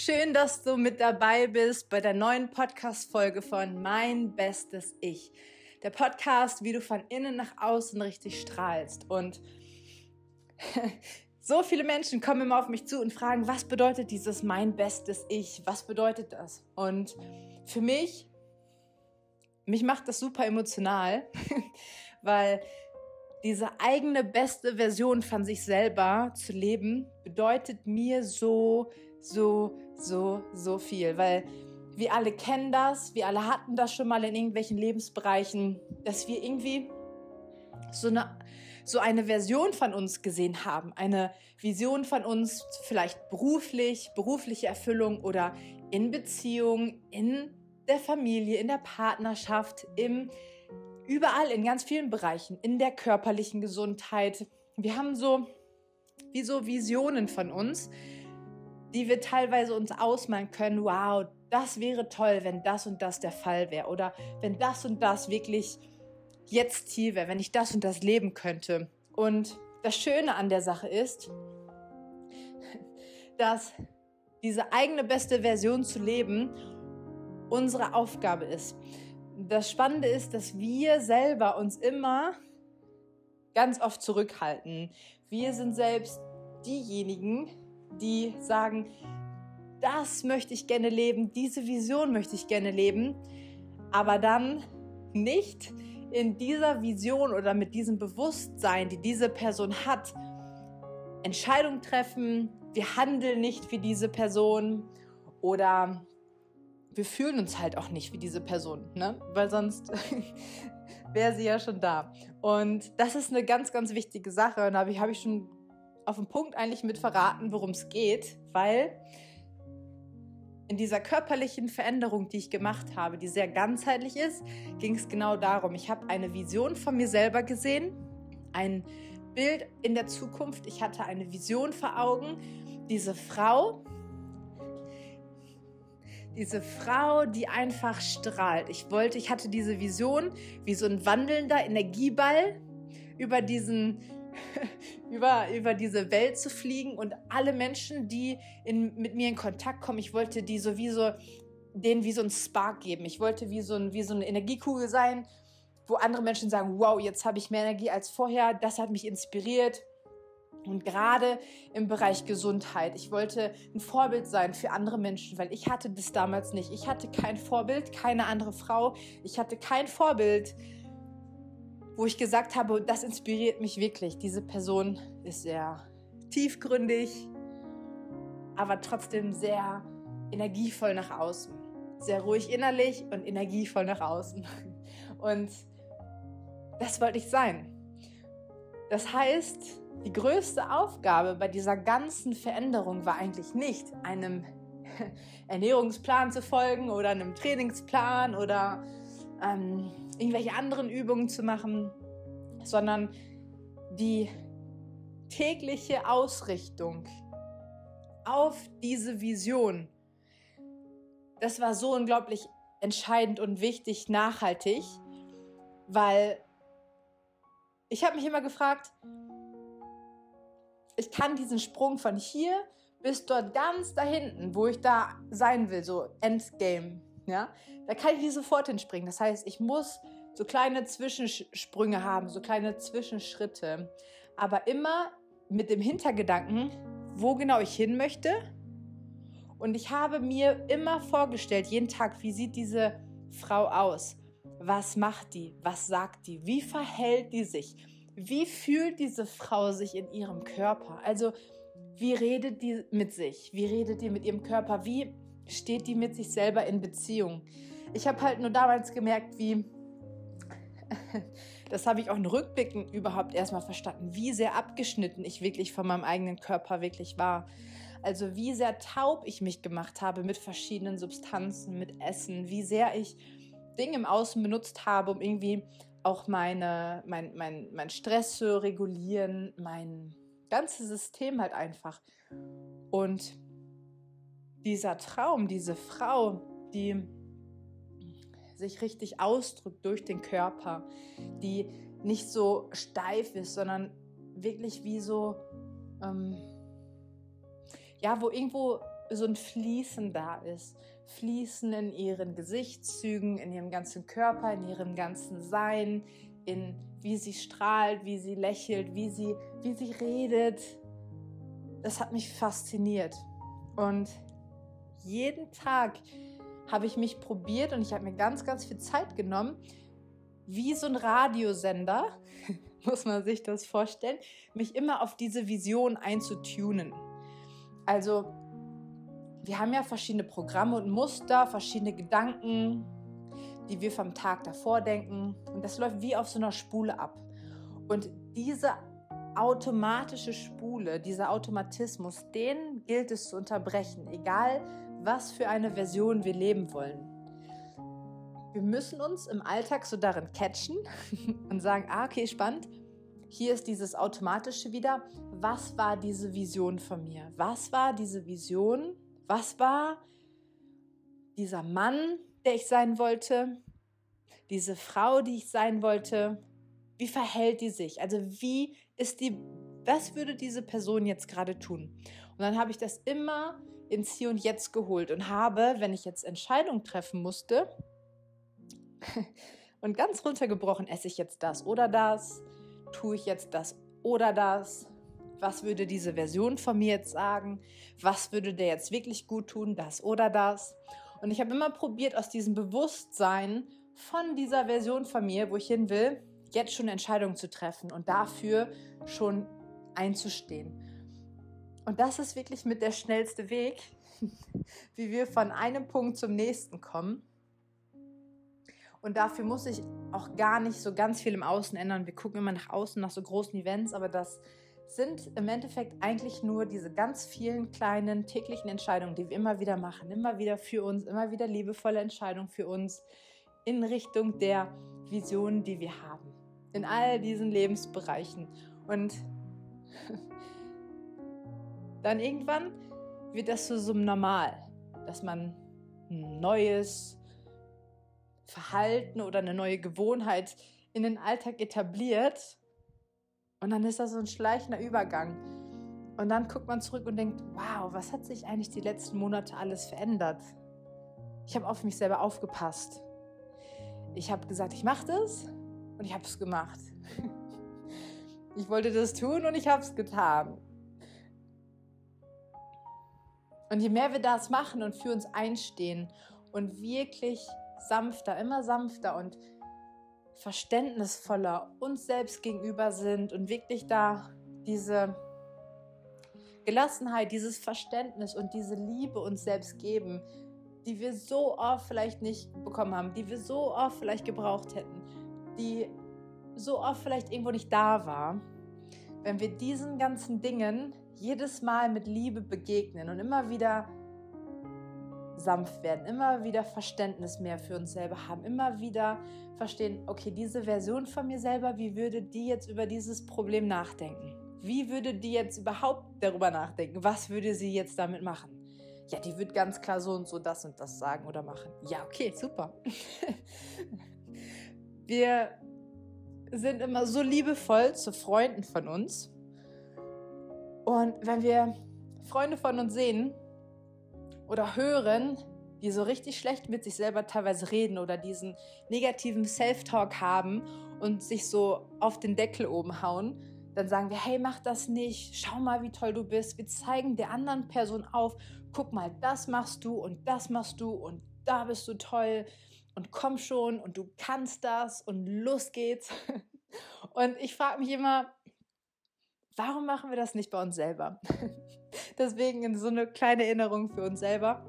Schön, dass du mit dabei bist bei der neuen Podcast-Folge von Mein Bestes Ich. Der Podcast, wie du von innen nach außen richtig strahlst. Und so viele Menschen kommen immer auf mich zu und fragen, was bedeutet dieses Mein Bestes Ich? Was bedeutet das? Und für mich, mich macht das super emotional, weil diese eigene beste Version von sich selber zu leben, bedeutet mir so, so, so, so viel. Weil wir alle kennen das, wir alle hatten das schon mal in irgendwelchen Lebensbereichen, dass wir irgendwie so eine, so eine Version von uns gesehen haben. Eine Vision von uns, vielleicht beruflich, berufliche Erfüllung oder in Beziehung, in der Familie, in der Partnerschaft, im überall in ganz vielen Bereichen, in der körperlichen Gesundheit. Wir haben so wie so Visionen von uns, die wir teilweise uns ausmalen können. Wow, das wäre toll, wenn das und das der Fall wäre oder wenn das und das wirklich jetzt hier wäre, wenn ich das und das leben könnte. Und das Schöne an der Sache ist, dass diese eigene beste Version zu leben unsere Aufgabe ist das Spannende ist, dass wir selber uns immer ganz oft zurückhalten. Wir sind selbst diejenigen, die sagen, das möchte ich gerne leben, diese Vision möchte ich gerne leben, aber dann nicht in dieser Vision oder mit diesem Bewusstsein, die diese Person hat, Entscheidungen treffen, wir handeln nicht wie diese Person oder wir fühlen uns halt auch nicht wie diese Person, ne? Weil sonst wäre sie ja schon da. Und das ist eine ganz, ganz wichtige Sache. Und da habe ich, hab ich schon auf den Punkt eigentlich mit verraten, worum es geht, weil in dieser körperlichen Veränderung, die ich gemacht habe, die sehr ganzheitlich ist, ging es genau darum. Ich habe eine Vision von mir selber gesehen, ein Bild in der Zukunft. Ich hatte eine Vision vor Augen. Diese Frau, diese Frau, die einfach strahlt. Ich wollte, ich hatte diese Vision, wie so ein wandelnder Energieball über diesen über, über diese Welt zu fliegen und alle Menschen, die in, mit mir in Kontakt kommen, ich wollte die sowieso denen wie so ein Spark geben. Ich wollte wie so, ein, wie so eine Energiekugel sein, wo andere Menschen sagen, wow, jetzt habe ich mehr Energie als vorher, das hat mich inspiriert. Und gerade im Bereich Gesundheit. Ich wollte ein Vorbild sein für andere Menschen, weil ich hatte das damals nicht. Ich hatte kein Vorbild, keine andere Frau. Ich hatte kein Vorbild, wo ich gesagt habe, das inspiriert mich wirklich. Diese Person ist sehr tiefgründig, aber trotzdem sehr energievoll nach außen. Sehr ruhig innerlich und energievoll nach außen. Und das wollte ich sein. Das heißt, die größte Aufgabe bei dieser ganzen Veränderung war eigentlich nicht einem Ernährungsplan zu folgen oder einem Trainingsplan oder ähm, irgendwelche anderen Übungen zu machen, sondern die tägliche Ausrichtung auf diese Vision. Das war so unglaublich entscheidend und wichtig, nachhaltig, weil ich habe mich immer gefragt, ich kann diesen Sprung von hier bis dort ganz da hinten, wo ich da sein will, so Endgame, ja, da kann ich nicht sofort hinspringen. Das heißt, ich muss so kleine Zwischensprünge haben, so kleine Zwischenschritte, aber immer mit dem Hintergedanken, wo genau ich hin möchte. Und ich habe mir immer vorgestellt, jeden Tag, wie sieht diese Frau aus? Was macht die? Was sagt die? Wie verhält die sich? wie fühlt diese Frau sich in ihrem Körper? Also, wie redet die mit sich? Wie redet die mit ihrem Körper? Wie steht die mit sich selber in Beziehung? Ich habe halt nur damals gemerkt, wie, das habe ich auch in Rückblicken überhaupt erstmal verstanden, wie sehr abgeschnitten ich wirklich von meinem eigenen Körper wirklich war. Also wie sehr taub ich mich gemacht habe mit verschiedenen Substanzen, mit Essen, wie sehr ich Dinge im Außen benutzt habe, um irgendwie auch meine, mein, mein, mein Stress zu regulieren, mein ganzes System halt einfach. Und dieser Traum, diese Frau, die sich richtig ausdrückt durch den Körper, die nicht so steif ist, sondern wirklich wie so, ähm, ja, wo irgendwo so ein Fließen da ist. Fließen in ihren Gesichtszügen, in ihrem ganzen Körper, in ihrem ganzen Sein, in wie sie strahlt, wie sie lächelt, wie sie, wie sie redet. Das hat mich fasziniert. Und jeden Tag habe ich mich probiert und ich habe mir ganz, ganz viel Zeit genommen, wie so ein Radiosender, muss man sich das vorstellen, mich immer auf diese Vision einzutunen. Also, wir haben ja verschiedene Programme und Muster, verschiedene Gedanken, die wir vom Tag davor denken. Und das läuft wie auf so einer Spule ab. Und diese automatische Spule, dieser Automatismus, den gilt es zu unterbrechen, egal was für eine Version wir leben wollen. Wir müssen uns im Alltag so darin catchen und sagen, ah, okay, spannend. Hier ist dieses Automatische wieder. Was war diese Vision von mir? Was war diese Vision? Was war dieser Mann, der ich sein wollte? Diese Frau, die ich sein wollte? Wie verhält die sich? Also wie ist die, was würde diese Person jetzt gerade tun? Und dann habe ich das immer ins Hier und Jetzt geholt und habe, wenn ich jetzt Entscheidungen treffen musste, und ganz runtergebrochen, esse ich jetzt das oder das, tue ich jetzt das oder das, was würde diese Version von mir jetzt sagen, was würde der jetzt wirklich gut tun, das oder das. Und ich habe immer probiert, aus diesem Bewusstsein von dieser Version von mir, wo ich hin will, jetzt schon Entscheidungen zu treffen und dafür schon einzustehen. Und das ist wirklich mit der schnellste Weg, wie wir von einem Punkt zum nächsten kommen. Und dafür muss ich auch gar nicht so ganz viel im Außen ändern. Wir gucken immer nach außen, nach so großen Events, aber das sind im Endeffekt eigentlich nur diese ganz vielen kleinen täglichen Entscheidungen, die wir immer wieder machen, immer wieder für uns, immer wieder liebevolle Entscheidungen für uns in Richtung der Vision, die wir haben in all diesen Lebensbereichen. Und dann irgendwann wird das zu so Normal, dass man ein neues Verhalten oder eine neue Gewohnheit in den Alltag etabliert. Und dann ist das so ein schleichender Übergang. Und dann guckt man zurück und denkt, wow, was hat sich eigentlich die letzten Monate alles verändert? Ich habe auf mich selber aufgepasst. Ich habe gesagt, ich mache das und ich habe es gemacht. Ich wollte das tun und ich habe es getan. Und je mehr wir das machen und für uns einstehen und wirklich sanfter, immer sanfter und verständnisvoller uns selbst gegenüber sind und wirklich da diese Gelassenheit, dieses Verständnis und diese Liebe uns selbst geben, die wir so oft vielleicht nicht bekommen haben, die wir so oft vielleicht gebraucht hätten, die so oft vielleicht irgendwo nicht da war, wenn wir diesen ganzen Dingen jedes Mal mit Liebe begegnen und immer wieder sanft werden, immer wieder Verständnis mehr für uns selber haben, immer wieder verstehen, okay, diese Version von mir selber, wie würde die jetzt über dieses Problem nachdenken? Wie würde die jetzt überhaupt darüber nachdenken? Was würde sie jetzt damit machen? Ja, die wird ganz klar so und so das und das sagen oder machen. Ja, okay, super. Wir sind immer so liebevoll zu Freunden von uns. Und wenn wir Freunde von uns sehen oder hören, die so richtig schlecht mit sich selber teilweise reden oder diesen negativen Self-Talk haben und sich so auf den Deckel oben hauen, dann sagen wir, hey, mach das nicht, schau mal, wie toll du bist. Wir zeigen der anderen Person auf, guck mal, das machst du und das machst du und da bist du toll und komm schon und du kannst das und los geht's. Und ich frage mich immer, warum machen wir das nicht bei uns selber? Deswegen so eine kleine Erinnerung für uns selber,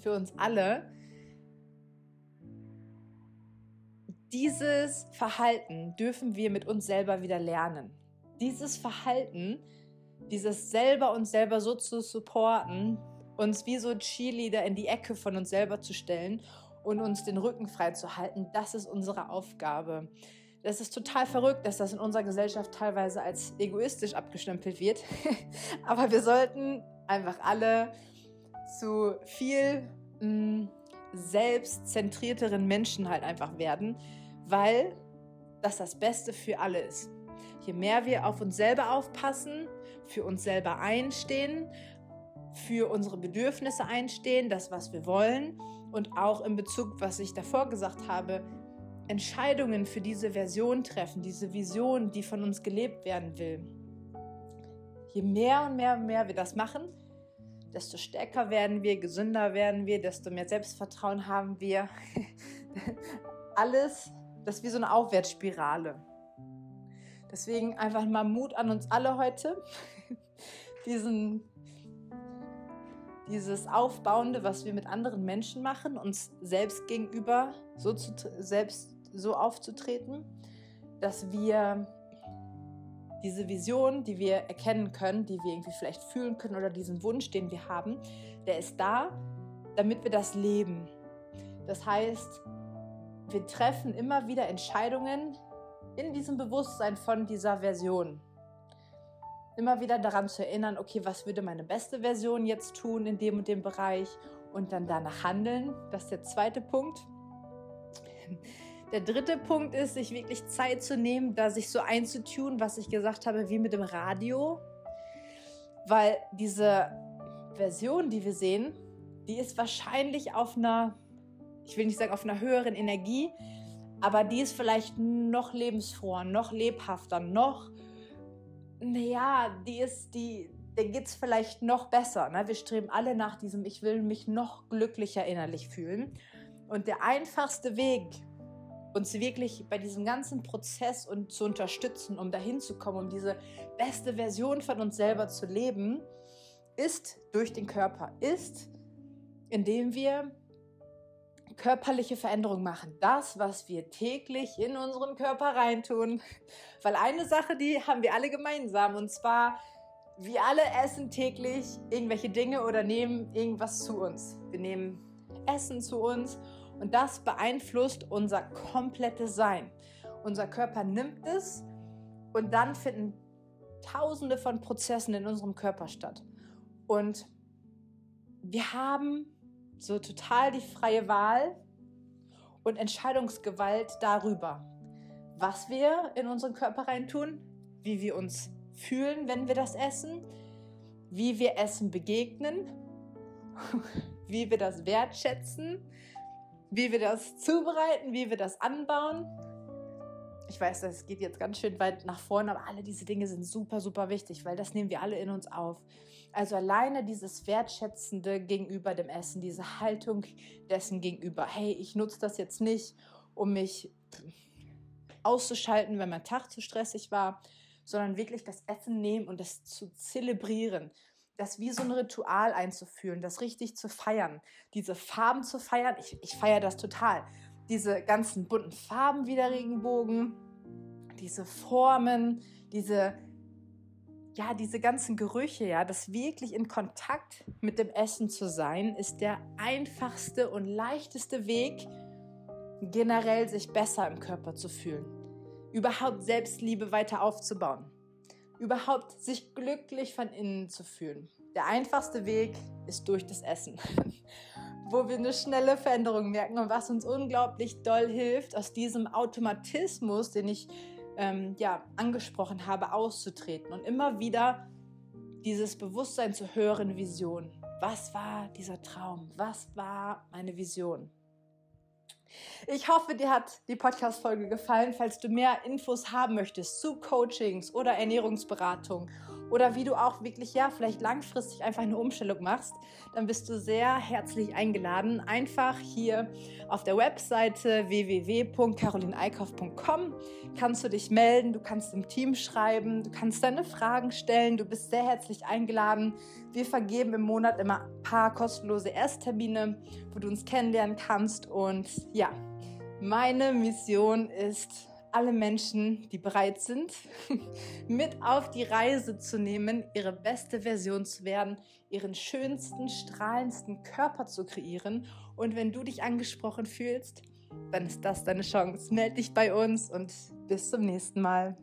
für uns alle. Dieses Verhalten dürfen wir mit uns selber wieder lernen. Dieses Verhalten, dieses selber uns selber so zu supporten, uns wie so Cheerleader in die Ecke von uns selber zu stellen und uns den Rücken frei zu halten, das ist unsere Aufgabe. Das ist total verrückt, dass das in unserer Gesellschaft teilweise als egoistisch abgestempelt wird. Aber wir sollten einfach alle zu viel mh, mm, selbstzentrierteren Menschen halt einfach werden, weil das das Beste für alle ist. Je mehr wir auf uns selber aufpassen, für uns selber einstehen, für unsere Bedürfnisse einstehen, das, was wir wollen und auch in Bezug, was ich davor gesagt habe, Entscheidungen für diese Version treffen, diese Vision, die von uns gelebt werden will. Je mehr und mehr und mehr wir das machen, desto stärker werden wir, gesünder werden wir, desto mehr Selbstvertrauen haben wir. Alles, das ist wie so eine Aufwärtsspirale. Deswegen einfach mal Mut an uns alle heute, diesen, dieses Aufbauende, was wir mit anderen Menschen machen, uns selbst gegenüber so, zu, selbst so aufzutreten, dass wir diese Vision, die wir erkennen können, die wir irgendwie vielleicht fühlen können oder diesen Wunsch, den wir haben, der ist da, damit wir das leben. Das heißt, wir treffen immer wieder Entscheidungen in diesem Bewusstsein von dieser Version. Immer wieder daran zu erinnern, okay, was würde meine beste Version jetzt tun in dem und dem Bereich und dann danach handeln. Das ist der zweite Punkt. Der dritte Punkt ist, sich wirklich Zeit zu nehmen, da sich so einzutun, was ich gesagt habe, wie mit dem Radio. Weil diese Version, die wir sehen, die ist wahrscheinlich auf einer, ich will nicht sagen auf einer höheren Energie, aber die ist vielleicht noch lebensfroher, noch lebhafter, noch, naja, die ist, die, der geht es vielleicht noch besser. Ne? Wir streben alle nach diesem, ich will mich noch glücklicher innerlich fühlen. Und der einfachste Weg, uns wirklich bei diesem ganzen Prozess und zu unterstützen, um dahin zu kommen, um diese beste Version von uns selber zu leben, ist durch den Körper, ist, indem wir körperliche Veränderungen machen. Das, was wir täglich in unseren Körper reintun. Weil eine Sache, die haben wir alle gemeinsam, und zwar, wir alle essen täglich irgendwelche Dinge oder nehmen irgendwas zu uns. Wir nehmen Essen zu uns und das beeinflusst unser komplettes Sein. Unser Körper nimmt es und dann finden tausende von Prozessen in unserem Körper statt. Und wir haben so total die freie Wahl und Entscheidungsgewalt darüber, was wir in unseren Körper reintun, wie wir uns fühlen, wenn wir das essen, wie wir Essen begegnen, wie wir das wertschätzen, wie wir das zubereiten, wie wir das anbauen. Ich weiß, das geht jetzt ganz schön weit nach vorne, aber alle diese Dinge sind super, super wichtig, weil das nehmen wir alle in uns auf. Also alleine dieses Wertschätzende gegenüber dem Essen, diese Haltung dessen gegenüber, hey, ich nutze das jetzt nicht, um mich auszuschalten, wenn mein Tag zu stressig war, sondern wirklich das Essen nehmen und das zu zelebrieren das wie so ein Ritual einzuführen, das richtig zu feiern, diese Farben zu feiern. Ich, ich feiere das total. Diese ganzen bunten Farben wie der Regenbogen, diese Formen, diese, ja, diese ganzen Gerüche, ja, das wirklich in Kontakt mit dem Essen zu sein, ist der einfachste und leichteste Weg, generell sich besser im Körper zu fühlen, überhaupt Selbstliebe weiter aufzubauen überhaupt sich glücklich von innen zu fühlen. Der einfachste Weg ist durch das Essen, wo wir eine schnelle Veränderung merken und was uns unglaublich doll hilft, aus diesem Automatismus, den ich ähm, ja, angesprochen habe, auszutreten und immer wieder dieses Bewusstsein zu hören, Vision. Was war dieser Traum? Was war meine Vision? Ich hoffe, dir hat die Podcast-Folge gefallen. Falls du mehr Infos haben möchtest zu Coachings oder Ernährungsberatung oder wie du auch wirklich, ja, vielleicht langfristig einfach eine Umstellung machst, dann bist du sehr herzlich eingeladen. Einfach hier auf der Webseite www.carolineikauf.com kannst du dich melden, du kannst im Team schreiben, du kannst deine Fragen stellen, du bist sehr herzlich eingeladen. Wir vergeben im Monat immer ein paar kostenlose Ersttermine, wo du uns kennenlernen kannst und ja, meine Mission ist, alle Menschen, die bereit sind, mit auf die Reise zu nehmen, ihre beste Version zu werden, ihren schönsten, strahlendsten Körper zu kreieren. Und wenn du dich angesprochen fühlst, dann ist das deine Chance. Meld dich bei uns und bis zum nächsten Mal.